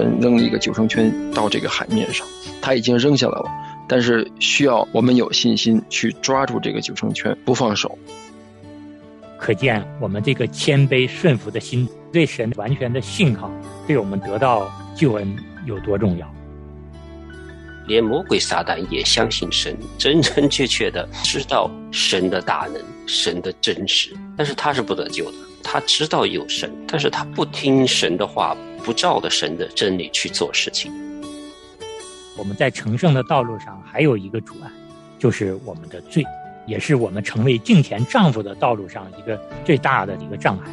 神扔了一个救生圈到这个海面上，他已经扔下来了，但是需要我们有信心去抓住这个救生圈不放手。可见我们这个谦卑顺服的心，对神完全的信靠，对我们得到救恩有多重要。连魔鬼撒旦也相信神，真真切切的知道神的大能、神的真实，但是他是不得救的。他知道有神，但是他不听神的话，不照的神的真理去做事情。我们在成圣的道路上还有一个阻碍，就是我们的罪。也是我们成为敬虔丈夫的道路上一个最大的一个障碍。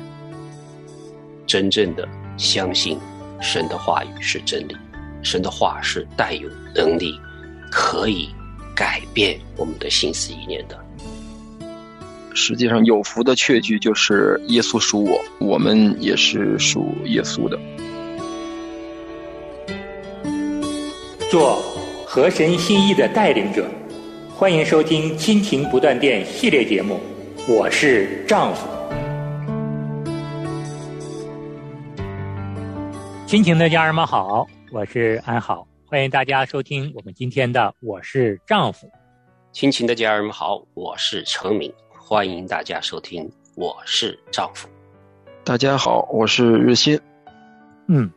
真正的相信神的话语是真理，神的话是带有能力，可以改变我们的心思意念的。实际上，有福的确据就是耶稣属我，我们也是属耶稣的。做合神心意的带领者。欢迎收听《亲情不断电》系列节目，我是丈夫。亲情的家人们好，我是安好，欢迎大家收听我们今天的《我是丈夫》。亲情的家人们好，我是程敏，欢迎大家收听《我是丈夫》。大家好，我是日新。嗯，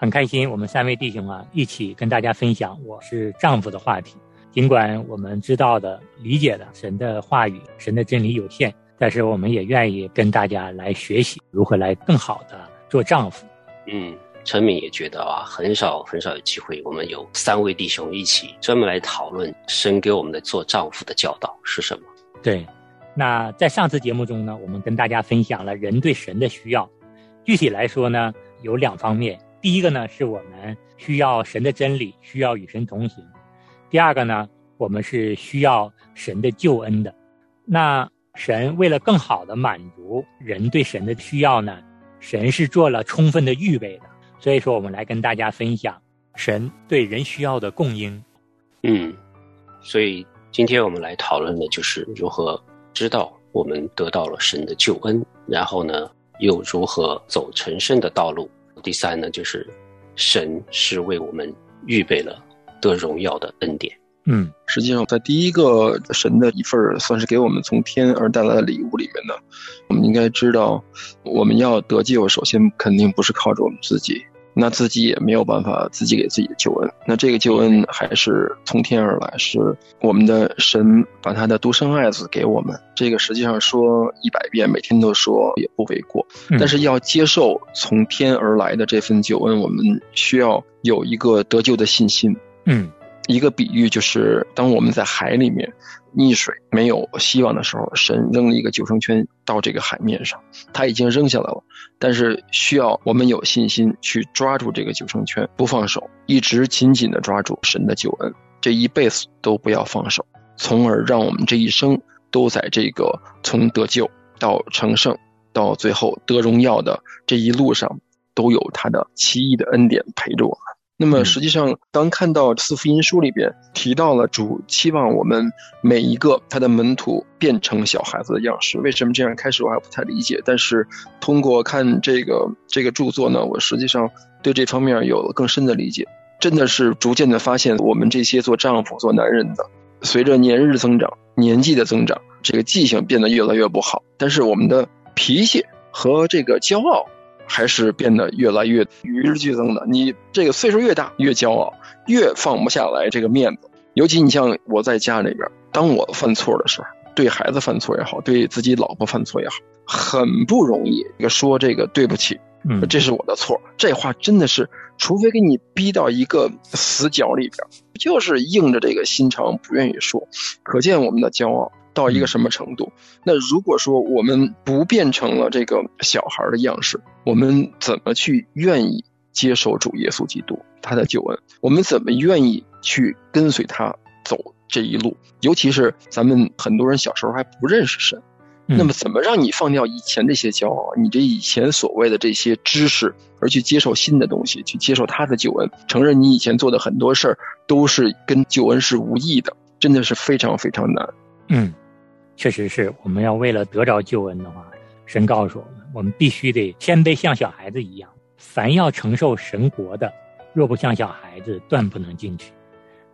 很开心，我们三位弟兄啊，一起跟大家分享《我是丈夫》的话题。尽管我们知道的、理解的神的话语、神的真理有限，但是我们也愿意跟大家来学习如何来更好的做丈夫。嗯，陈敏也觉得啊，很少很少有机会，我们有三位弟兄一起专门来讨论神给我们的做丈夫的教导是什么。对，那在上次节目中呢，我们跟大家分享了人对神的需要，具体来说呢，有两方面。第一个呢，是我们需要神的真理，需要与神同行。第二个呢，我们是需要神的救恩的。那神为了更好的满足人对神的需要呢，神是做了充分的预备的。所以说，我们来跟大家分享神对人需要的供应。嗯，所以今天我们来讨论的就是如何知道我们得到了神的救恩，然后呢，又如何走成圣的道路。第三呢，就是神是为我们预备了。得荣耀的恩典。嗯，实际上，在第一个神的一份算是给我们从天而带来的礼物里面呢，我们应该知道，我们要得救，首先肯定不是靠着我们自己，那自己也没有办法自己给自己的救恩。那这个救恩还是从天而来，是我们的神把他的独生爱子给我们。这个实际上说一百遍，每天都说也不为过。但是要接受从天而来的这份救恩，我们需要有一个得救的信心。嗯，一个比喻就是，当我们在海里面溺水没有希望的时候，神扔了一个救生圈到这个海面上，他已经扔下来了，但是需要我们有信心去抓住这个救生圈不放手，一直紧紧的抓住神的救恩，这一辈子都不要放手，从而让我们这一生都在这个从得救到成圣到最后得荣耀的这一路上，都有他的奇异的恩典陪着我。那么实际上，当看到四福音书里边提到了主期望我们每一个他的门徒变成小孩子的样式，为什么这样？开始我还不太理解，但是通过看这个这个著作呢，我实际上对这方面有了更深的理解。真的是逐渐的发现，我们这些做丈夫、做男人的，随着年日增长、年纪的增长，这个记性变得越来越不好，但是我们的脾气和这个骄傲。还是变得越来越与日俱增的。你这个岁数越大，越骄傲，越放不下来这个面子。尤其你像我在家里边，当我犯错的时候，对孩子犯错也好，对自己老婆犯错也好，很不容易。一个说这个对不起，嗯，这是我的错。这话真的是，除非给你逼到一个死角里边，就是硬着这个心肠不愿意说。可见我们的骄傲。到一个什么程度？那如果说我们不变成了这个小孩的样式，我们怎么去愿意接受主耶稣基督他的救恩？我们怎么愿意去跟随他走这一路？尤其是咱们很多人小时候还不认识神，那么怎么让你放掉以前这些骄傲，你这以前所谓的这些知识，而去接受新的东西，去接受他的救恩，承认你以前做的很多事儿都是跟救恩是无异的，真的是非常非常难。嗯。确实是我们要为了得着救恩的话，神告诉我们，我们必须得谦卑，像小孩子一样。凡要承受神国的，若不像小孩子，断不能进去。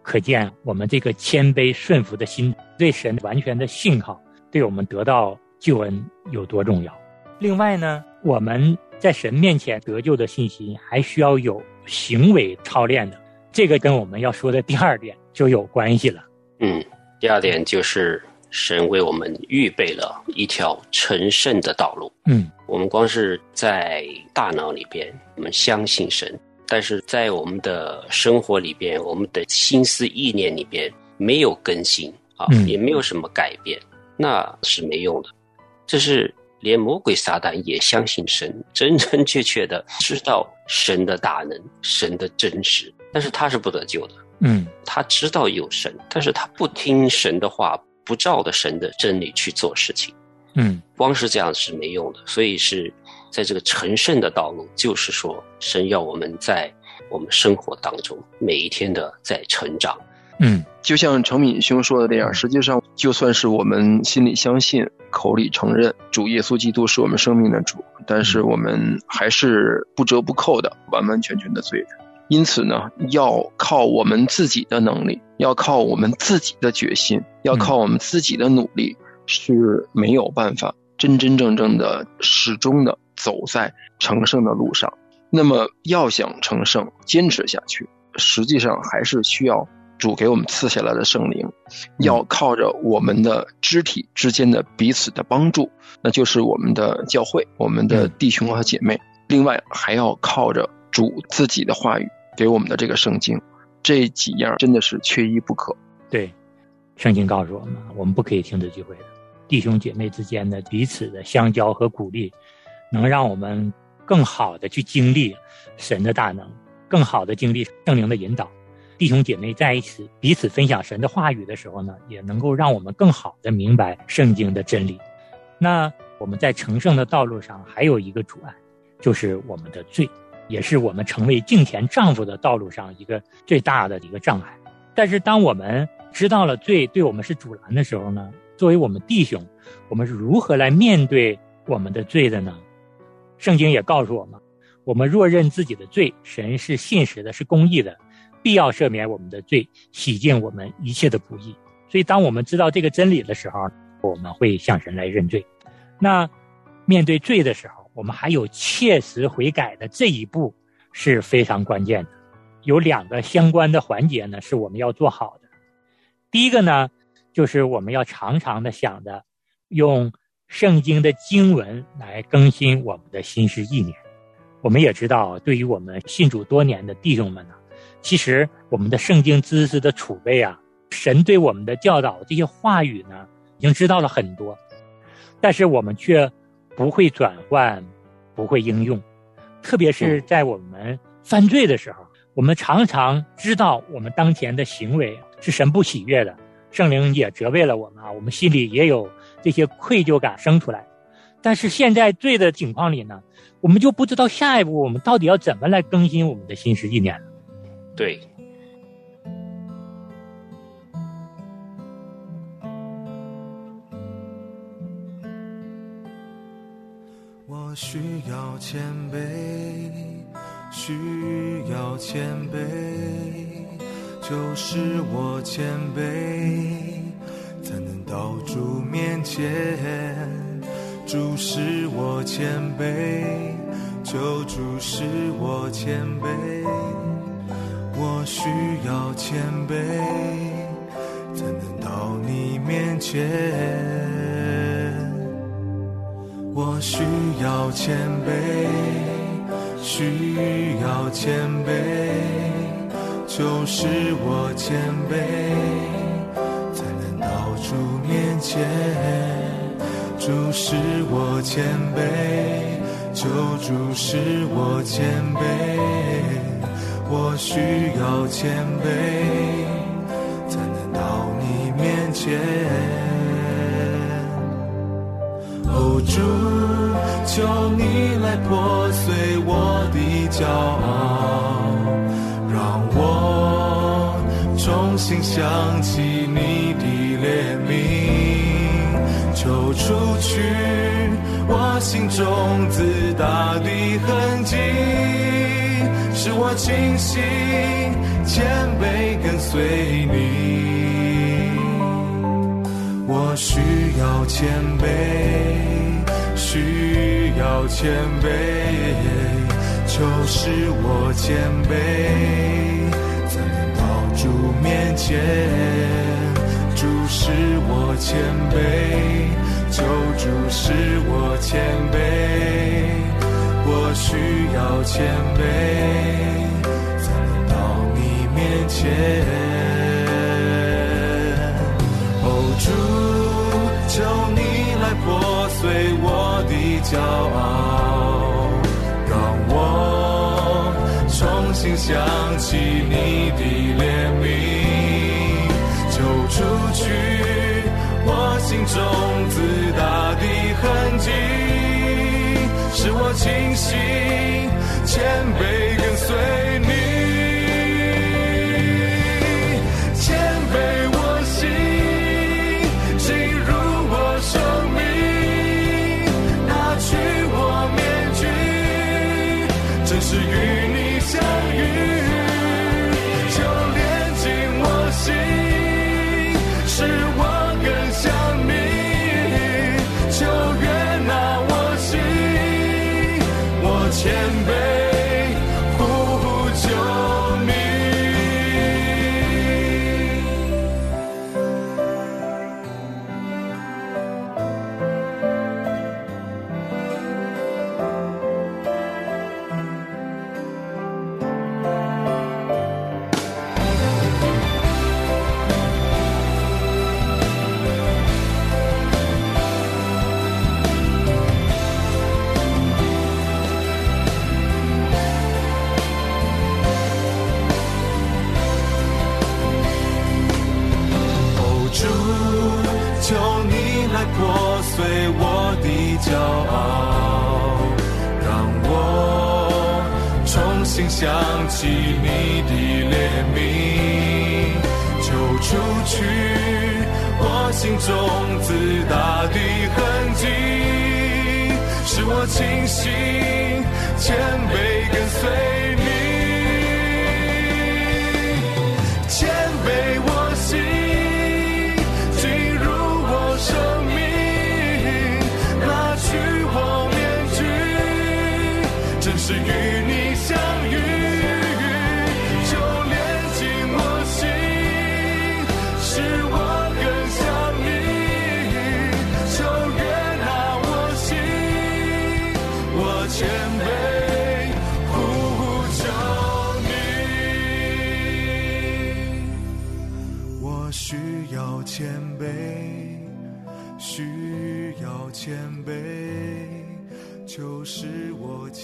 可见我们这个谦卑顺服的心，对神完全的信靠，对我们得到救恩有多重要。另外呢，我们在神面前得救的信心，还需要有行为操练的。这个跟我们要说的第二点就有关系了。嗯，第二点就是神为我们预备了一条成圣的道路。嗯，我们光是在大脑里边，我们相信神。但是在我们的生活里边，我们的心思意念里边没有更新啊，也没有什么改变，那是没用的。这是连魔鬼撒旦也相信神，真真切切的知道神的大能、神的真实，但是他是不得救的。嗯，他知道有神，但是他不听神的话，不照着神的真理去做事情。嗯，光是这样是没用的，所以是。在这个成圣的道路，就是说，神要我们在我们生活当中每一天的在成长。嗯，就像程敏兄说的那样，实际上就算是我们心里相信、口里承认主耶稣基督是我们生命的主，但是我们还是不折不扣的完完全全的罪人。因此呢，要靠我们自己的能力，要靠我们自己的决心，要靠我们自己的努力是没有办法真真正正的始终的。走在成圣的路上，那么要想成圣、坚持下去，实际上还是需要主给我们赐下来的圣灵，要靠着我们的肢体之间的彼此的帮助，那就是我们的教会、我们的弟兄和姐妹。另外，还要靠着主自己的话语给我们的这个圣经，这几样真的是缺一不可。对，圣经告诉我们，我们不可以停止聚会的，弟兄姐妹之间的彼此的相交和鼓励。能让我们更好的去经历神的大能，更好的经历圣灵的引导。弟兄姐妹在一起彼此分享神的话语的时候呢，也能够让我们更好的明白圣经的真理。那我们在成圣的道路上还有一个阻碍，就是我们的罪，也是我们成为敬虔丈夫的道路上一个最大的一个障碍。但是当我们知道了罪对我们是阻拦的时候呢，作为我们弟兄，我们是如何来面对我们的罪的呢？圣经也告诉我们，我们若认自己的罪，神是信实的，是公义的，必要赦免我们的罪，洗净我们一切的不义。所以，当我们知道这个真理的时候，我们会向神来认罪。那面对罪的时候，我们还有切实悔改的这一步是非常关键的。有两个相关的环节呢，是我们要做好的。第一个呢，就是我们要常常的想着用。圣经的经文来更新我们的心思意念。我们也知道，对于我们信主多年的弟兄们呢，其实我们的圣经知识的储备啊，神对我们的教导这些话语呢，已经知道了很多，但是我们却不会转换，不会应用。特别是在我们犯罪的时候，我们常常知道我们当前的行为是神不喜悦的，圣灵也责备了我们啊，我们心里也有。这些愧疚感生出来，但是现在罪的情况里呢，我们就不知道下一步我们到底要怎么来更新我们的心思意念了。对。需要谦卑，需要谦卑，就是我谦卑。才能到主面前，主使我谦卑，求主使我谦卑，我需要谦卑，才能到你面前。我需要谦卑，需要谦卑，就是我谦卑。才能到主面前，主使我谦卑，求主使我谦卑，我需要谦卑，才能到你面前。求主，求你来破碎我的骄傲，让我重新想起你的。怜悯，求除去我心中自大的痕迹，使我清醒，谦卑跟随你。需要谦卑，需要谦卑，求使我谦卑，在宝主面前，主使我谦卑，求主使我谦卑。我需要谦卑，在到你面前。主，求你来破碎我的骄傲，让我重新想起你的怜悯，就除去我心中自大的痕迹。使我清醒，谦卑跟随起你的怜悯，就除去我心中自大的痕迹，使我清醒，谦卑跟随你，谦卑我心，进入我生命，拿去我面具，正是与你相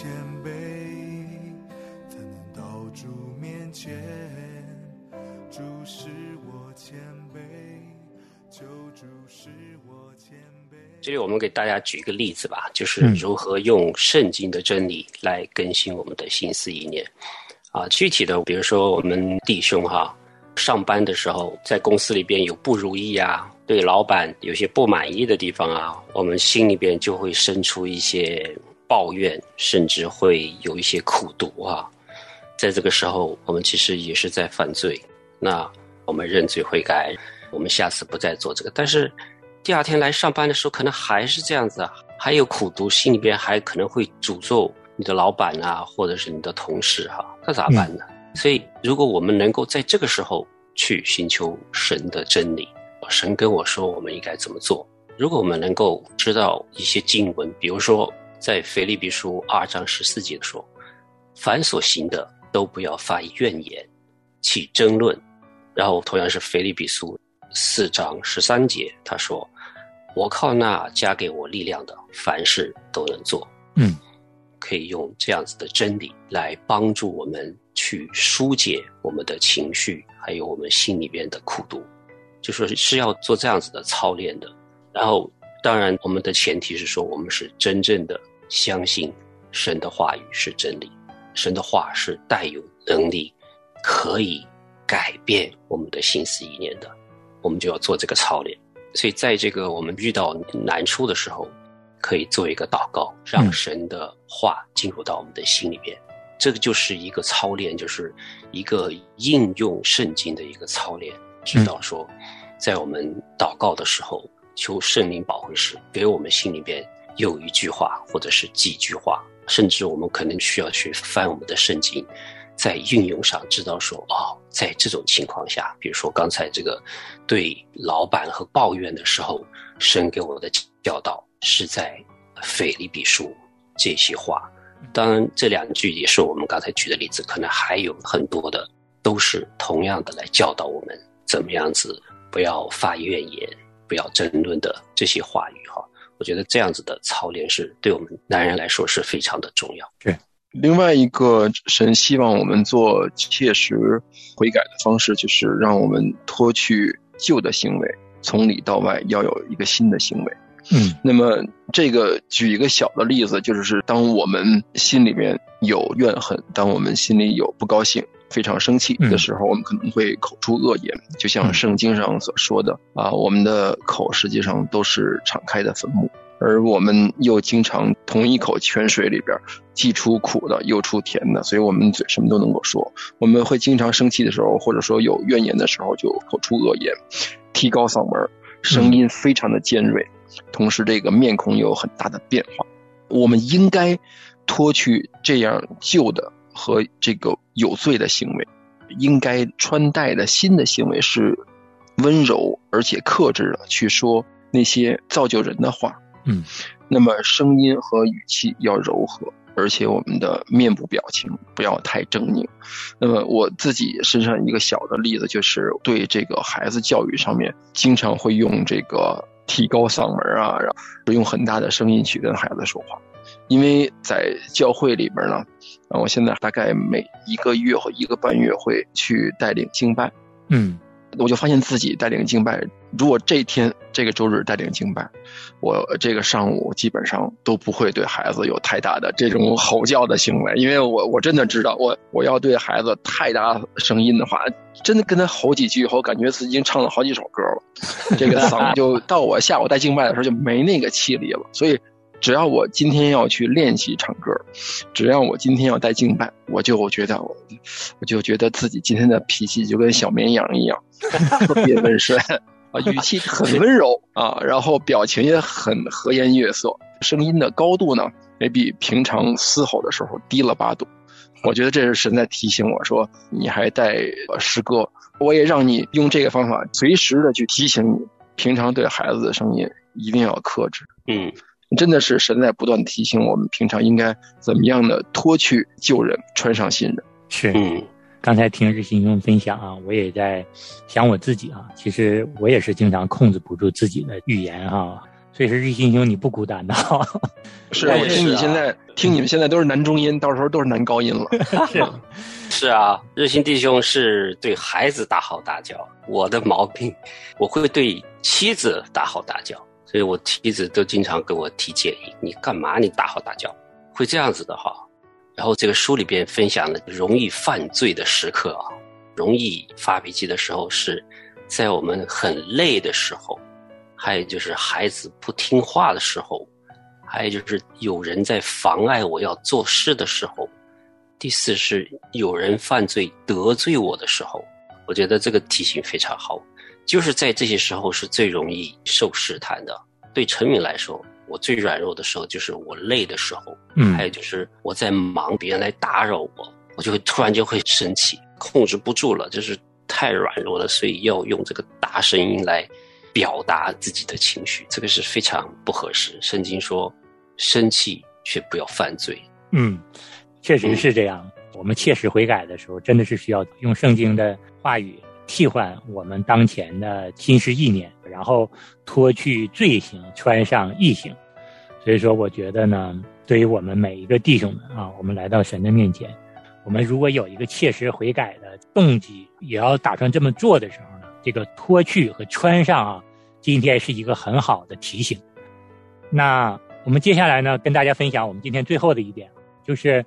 谦卑，才能到主面前。主是我谦卑，求主是我谦卑。这里我们给大家举一个例子吧，就是如何用圣经的真理来更新我们的心思意念。啊，具体的，比如说我们弟兄哈，上班的时候在公司里边有不如意啊。对老板有些不满意的地方啊，我们心里边就会生出一些抱怨，甚至会有一些苦读啊。在这个时候，我们其实也是在犯罪。那我们认罪悔改，我们下次不再做这个。但是第二天来上班的时候，可能还是这样子，还有苦读，心里边还可能会诅咒你的老板啊，或者是你的同事哈，那咋办呢？所以，如果我们能够在这个时候去寻求神的真理。神跟我说，我们应该怎么做？如果我们能够知道一些经文，比如说在腓立比书二章十四节说：“凡所行的，都不要发怨言，起争论。”然后同样是腓立比书四章十三节，他说：“我靠那加给我力量的，凡事都能做。”嗯，可以用这样子的真理来帮助我们去疏解我们的情绪，还有我们心里边的苦毒。就说是要做这样子的操练的，然后当然我们的前提是说我们是真正的相信神的话语是真理，神的话是带有能力，可以改变我们的心思意念的，我们就要做这个操练。所以在这个我们遇到难处的时候，可以做一个祷告，让神的话进入到我们的心里边，这个就是一个操练，就是一个应用圣经的一个操练，知道说，在我们祷告的时候，求圣灵保惠师给我们心里边有一句话，或者是几句话，甚至我们可能需要去翻我们的圣经，在运用上知道说，哦，在这种情况下，比如说刚才这个对老板和抱怨的时候，神给我的教导是在腓立比书这些话。当然，这两句也是我们刚才举的例子，可能还有很多的，都是同样的来教导我们怎么样子不要发怨言、不要争论的这些话语哈。我觉得这样子的操练是对我们男人来说是非常的重要。对，另外一个神希望我们做切实悔改的方式，就是让我们脱去旧的行为，从里到外要有一个新的行为。嗯，那么这个举一个小的例子，就是当我们心里面有怨恨，当我们心里有不高兴、非常生气的时候，我们可能会口出恶言，就像圣经上所说的啊，我们的口实际上都是敞开的坟墓，而我们又经常同一口泉水里边既出苦的又出甜的，所以我们嘴什么都能够说。我们会经常生气的时候，或者说有怨言的时候，就口出恶言，提高嗓门，声音非常的尖锐。同时，这个面孔有很大的变化。我们应该脱去这样旧的和这个有罪的行为，应该穿戴的新的行为是温柔而且克制的去说那些造就人的话。嗯，那么声音和语气要柔和，而且我们的面部表情不要太狰狞。那么我自己身上一个小的例子，就是对这个孩子教育上面，经常会用这个。提高嗓门啊，然后用很大的声音去跟孩子说话，因为在教会里边呢，啊，我现在大概每一个月或一个半月会去带领经办，嗯。我就发现自己带领敬拜，如果这一天这个周日带领敬拜，我这个上午基本上都不会对孩子有太大的这种吼叫的行为，因为我我真的知道，我我要对孩子太大声音的话，真的跟他吼几句以后，感觉自己已经唱了好几首歌了，这个嗓就到我下午带敬拜的时候就没那个气力了，所以。只要我今天要去练习唱歌，只要我今天要带敬拜，我就觉得我，我就觉得自己今天的脾气就跟小绵羊一样，特别温顺啊，语气 很温柔啊，然后表情也很和颜悦色，声音的高度呢也比平常嘶吼的时候低了八度。我觉得这是神在提醒我说，你还带诗歌，我也让你用这个方法随时的去提醒你，平常对孩子的声音一定要克制。嗯。真的是神在不断提醒我们，平常应该怎么样的脱去旧人，穿上新人。是，刚才听日新兄分享啊，我也在想我自己啊。其实我也是经常控制不住自己的语言哈。所以说，日新兄你不孤单的。是啊，我听你现在听你们现在都是男中音，到时候都是男高音了。是，是啊，日新弟兄是对孩子大吼大叫，我的毛病，我会对妻子大吼大叫。所以我妻子都经常给我提建议：“你干嘛？你大吼大叫，会这样子的哈。”然后这个书里边分享的容易犯罪的时刻啊，容易发脾气的时候是在我们很累的时候，还有就是孩子不听话的时候，还有就是有人在妨碍我要做事的时候，第四是有人犯罪得罪我的时候。我觉得这个提醒非常好。就是在这些时候是最容易受试探的。对陈敏来说，我最软弱的时候就是我累的时候，嗯，还有就是我在忙，别人来打扰我，我就会突然就会生气，控制不住了，就是太软弱了，所以要用这个大声音来表达自己的情绪，这个是非常不合适。圣经说，生气却不要犯罪。嗯，确实是这样。我们切实悔改的时候，真的是需要用圣经的话语。替换我们当前的心思意念，然后脱去罪行，穿上义行。所以说，我觉得呢，对于我们每一个弟兄们啊，我们来到神的面前，我们如果有一个切实悔改的动机，也要打算这么做的时候呢，这个脱去和穿上啊，今天是一个很好的提醒。那我们接下来呢，跟大家分享我们今天最后的一点，就是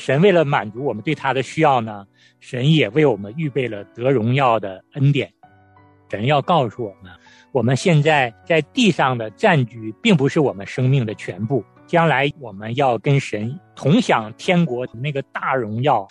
神为了满足我们对他的需要呢。神也为我们预备了得荣耀的恩典，神要告诉我们，我们现在在地上的占据，并不是我们生命的全部。将来我们要跟神同享天国那个大荣耀。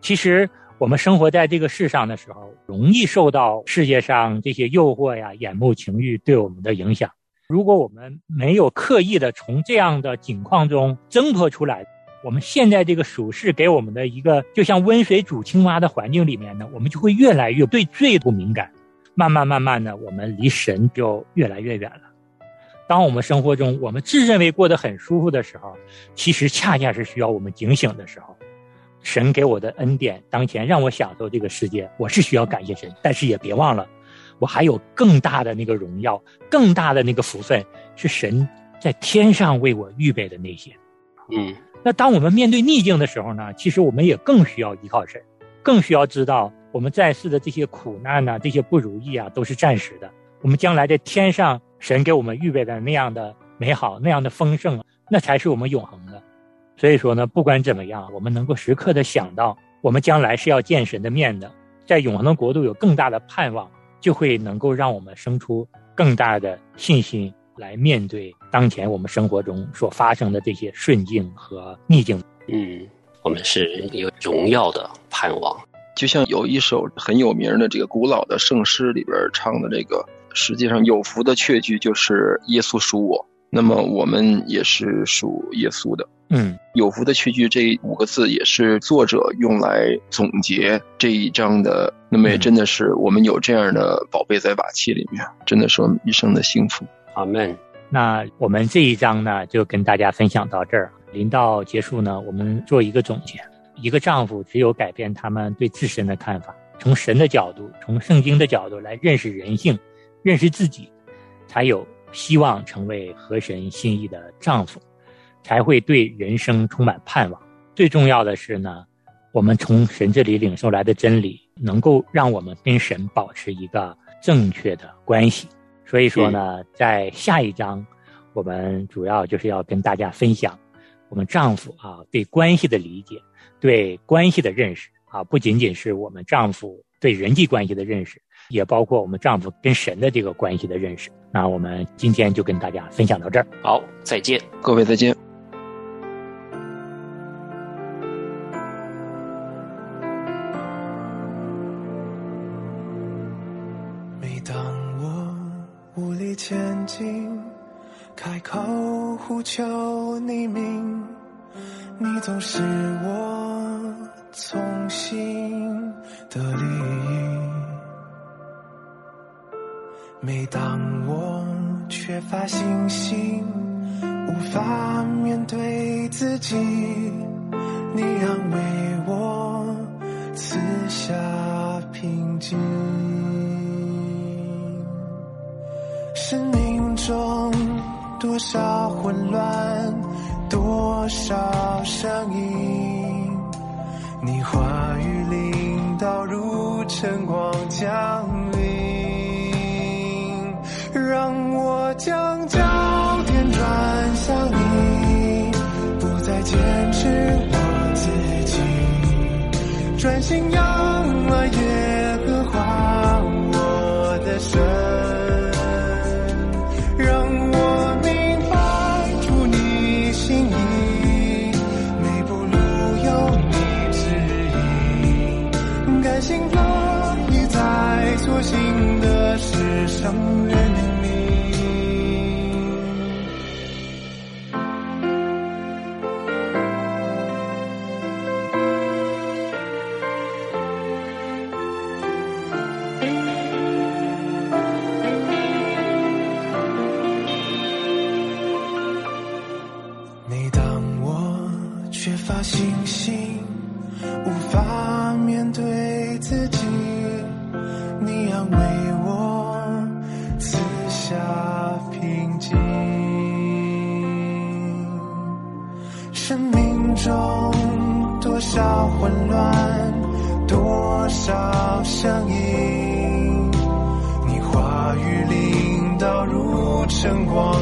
其实我们生活在这个世上的时候，容易受到世界上这些诱惑呀、眼目情欲对我们的影响。如果我们没有刻意的从这样的境况中挣脱出来，我们现在这个属世给我们的一个就像温水煮青蛙的环境里面呢，我们就会越来越对罪不敏感。慢慢慢慢的，我们离神就越来越远了。当我们生活中我们自认为过得很舒服的时候，其实恰恰是需要我们警醒的时候。神给我的恩典，当前让我享受这个世界，我是需要感谢神。但是也别忘了，我还有更大的那个荣耀，更大的那个福分，是神在天上为我预备的那些。嗯，那当我们面对逆境的时候呢，其实我们也更需要依靠神，更需要知道我们在世的这些苦难呐，这些不如意啊，都是暂时的。我们将来在天上，神给我们预备的那样的美好，那样的丰盛，那才是我们永恒的。所以说呢，不管怎么样，我们能够时刻的想到，我们将来是要见神的面的，在永恒的国度有更大的盼望，就会能够让我们生出更大的信心来面对当前我们生活中所发生的这些顺境和逆境。嗯，我们是有荣耀的盼望。就像有一首很有名的这个古老的圣诗里边唱的这个，实际上有福的确句就是耶稣属我，那么我们也是属耶稣的。嗯，有福的确句这五个字也是作者用来总结这一章的。那么也真的是我们有这样的宝贝在瓦器里面，真的是我们一生的幸福。阿门。那我们这一章呢，就跟大家分享到这儿。临到结束呢，我们做一个总结。一个丈夫只有改变他们对自身的看法，从神的角度，从圣经的角度来认识人性，认识自己，才有希望成为合神心意的丈夫，才会对人生充满盼望。最重要的是呢，我们从神这里领受来的真理，能够让我们跟神保持一个正确的关系。所以说呢，在下一章，我们主要就是要跟大家分享我们丈夫啊对关系的理解。对关系的认识啊，不仅仅是我们丈夫对人际关系的认识，也包括我们丈夫跟神的这个关系的认识。那我们今天就跟大家分享到这儿。好，再见，各位再见。前进，开口呼求你名，你总是我从心的利益。每当我缺乏信心，无法面对自己，你安慰我，赐下平静。少混乱，多少声音，你话语领导如晨光降临，让我将焦点转向你，不再坚持我自己，专心仰相约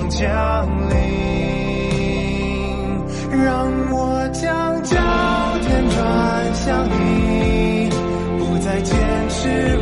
降临。让我将焦点转向你，不再坚持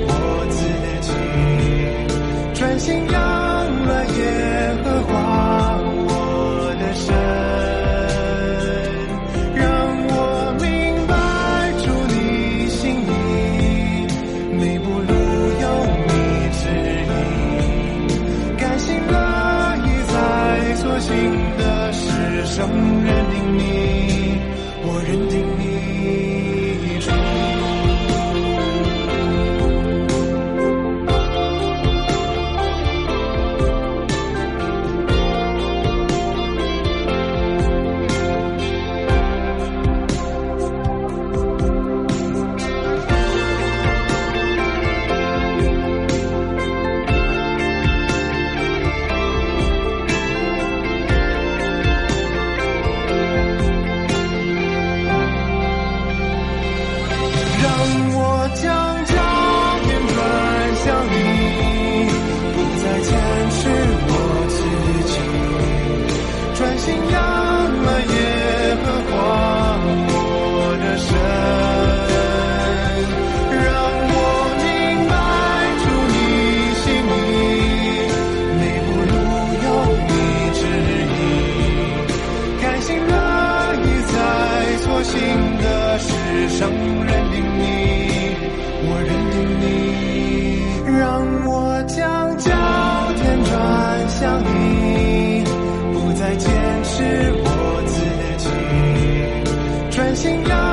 信，仰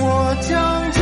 我将